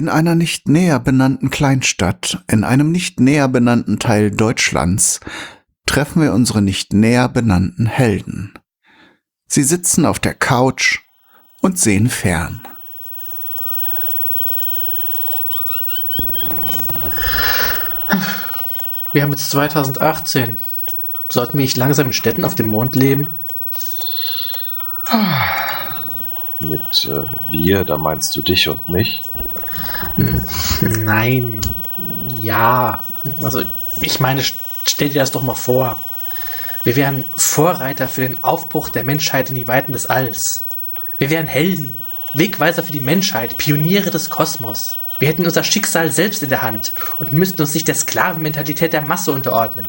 In einer nicht näher benannten Kleinstadt, in einem nicht näher benannten Teil Deutschlands, treffen wir unsere nicht näher benannten Helden. Sie sitzen auf der Couch und sehen fern. Wir haben jetzt 2018. Sollten wir nicht langsam in Städten auf dem Mond leben? Mit äh, wir, da meinst du dich und mich? Nein. Ja. Also, ich meine, stell dir das doch mal vor. Wir wären Vorreiter für den Aufbruch der Menschheit in die Weiten des Alls. Wir wären Helden, Wegweiser für die Menschheit, Pioniere des Kosmos. Wir hätten unser Schicksal selbst in der Hand und müssten uns nicht der Sklavenmentalität der Masse unterordnen.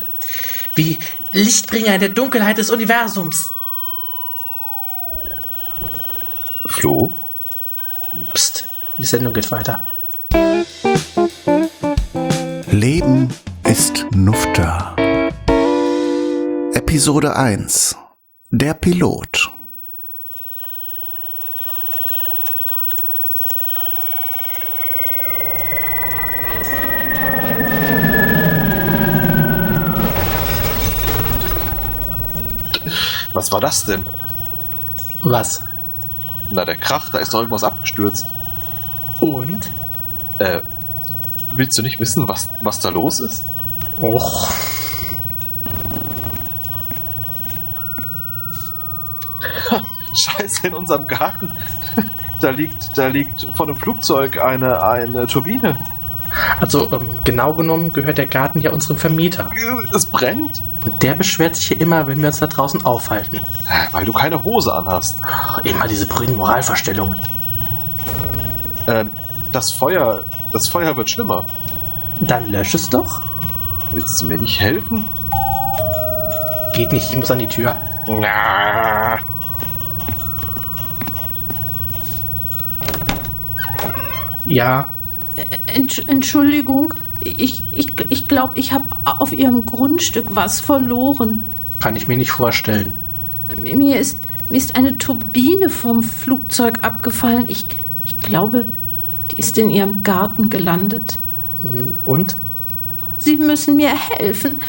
Wie Lichtbringer in der Dunkelheit des Universums. Flo? Psst, die Sendung geht weiter. Leben ist Nufter. Episode 1 Der Pilot Was war das denn? Was? Na, der Krach, da ist doch irgendwas abgestürzt. Äh, willst du nicht wissen, was, was da los ist? Och. Scheiße, in unserem Garten. Da liegt, da liegt von einem Flugzeug eine, eine Turbine. Also, ähm, genau genommen gehört der Garten ja unserem Vermieter. Es brennt. Und der beschwert sich hier immer, wenn wir uns da draußen aufhalten. Weil du keine Hose anhast. Immer diese brüden Moralvorstellungen. Ähm, das Feuer, das Feuer wird schlimmer. Dann lösch es doch. Willst du mir nicht helfen? Geht nicht, ich muss an die Tür. Na. Ja, Entsch Entschuldigung, ich, ich, ich glaube, ich habe auf Ihrem Grundstück was verloren. kann ich mir nicht vorstellen. Mir ist, mir ist eine Turbine vom Flugzeug abgefallen. Ich, ich glaube, die ist in Ihrem Garten gelandet. Und? Sie müssen mir helfen.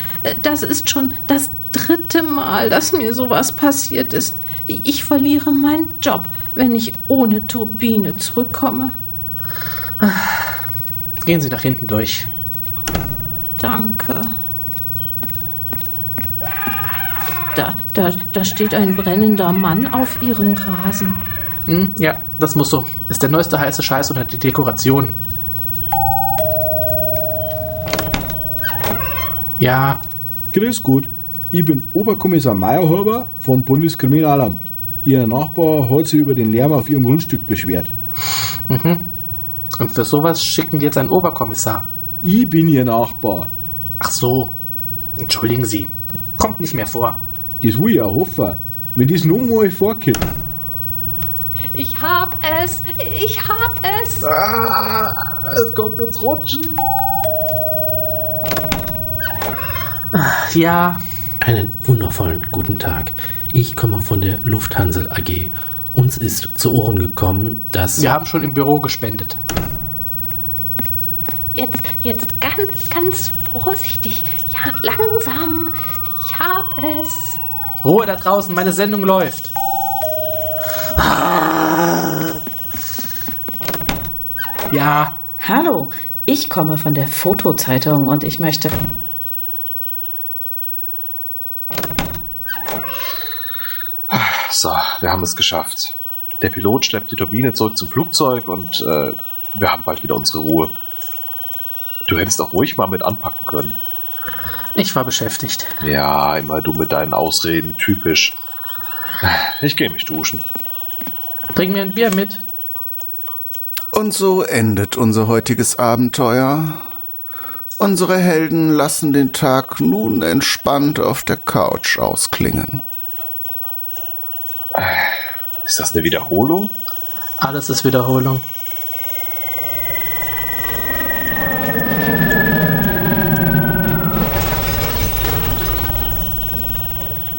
Das ist schon das dritte Mal, dass mir sowas passiert ist. Ich verliere meinen Job, wenn ich ohne Turbine zurückkomme. Gehen Sie nach hinten durch. Danke. Da, da, da steht ein brennender Mann auf Ihrem Rasen. Hm, ja, das muss so. Ist der neueste heiße Scheiß unter die Dekoration. Ja, Grüß Gott, ich bin Oberkommissar Meyerhuber vom Bundeskriminalamt. Ihr Nachbar hat sich über den Lärm auf Ihrem Grundstück beschwert. und für sowas schicken wir jetzt einen Oberkommissar. Ich bin Ihr Nachbar. Ach so. Entschuldigen Sie. Kommt nicht mehr vor. Das will ich auch hoffen. Wenn das noch mal vorkommt, Ich hab es! Ich hab es! Ah, es kommt ins Rutschen. Ja, Einen wundervollen guten Tag. Ich komme von der Lufthansa AG. Uns ist zu Ohren gekommen, dass wir haben schon im Büro gespendet. Jetzt, jetzt ganz, ganz vorsichtig. Ja, langsam. Ich hab es. Ruhe da draußen, meine Sendung läuft. Ja, Hallo, ich komme von der Fotozeitung und ich möchte. So, wir haben es geschafft. Der Pilot schleppt die Turbine zurück zum Flugzeug und äh, wir haben bald wieder unsere Ruhe. Du hättest auch ruhig mal mit anpacken können. ich war beschäftigt. Ja, immer du mit deinen Ausreden, typisch. Ich gehe mich duschen. Bring mir ein Bier mit. Und so endet unser heutiges Abenteuer. Unsere Helden lassen den Tag nun entspannt auf der Couch ausklingen. Ist das eine Wiederholung? Alles ist Wiederholung.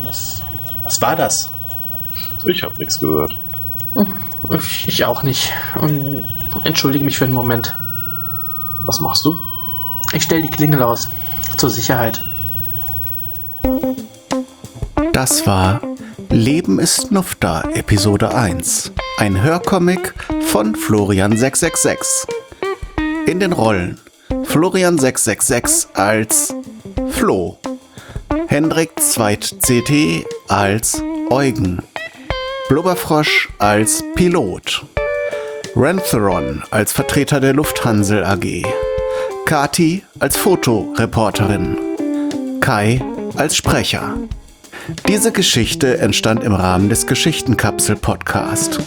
Was, was war das? Ich habe nichts gehört. Ich auch nicht. Und entschuldige mich für einen Moment. Was machst du? Ich stelle die Klingel aus. Zur Sicherheit. Das war Leben ist Nufta, Episode 1. Ein Hörcomic von Florian666. In den Rollen Florian666 als Flo, Hendrik Zweit CT als Eugen, Blubberfrosch als Pilot, Rentheron als Vertreter der Lufthansel AG, Kati als Fotoreporterin, Kai als Sprecher. Diese Geschichte entstand im Rahmen des Geschichtenkapsel-Podcast.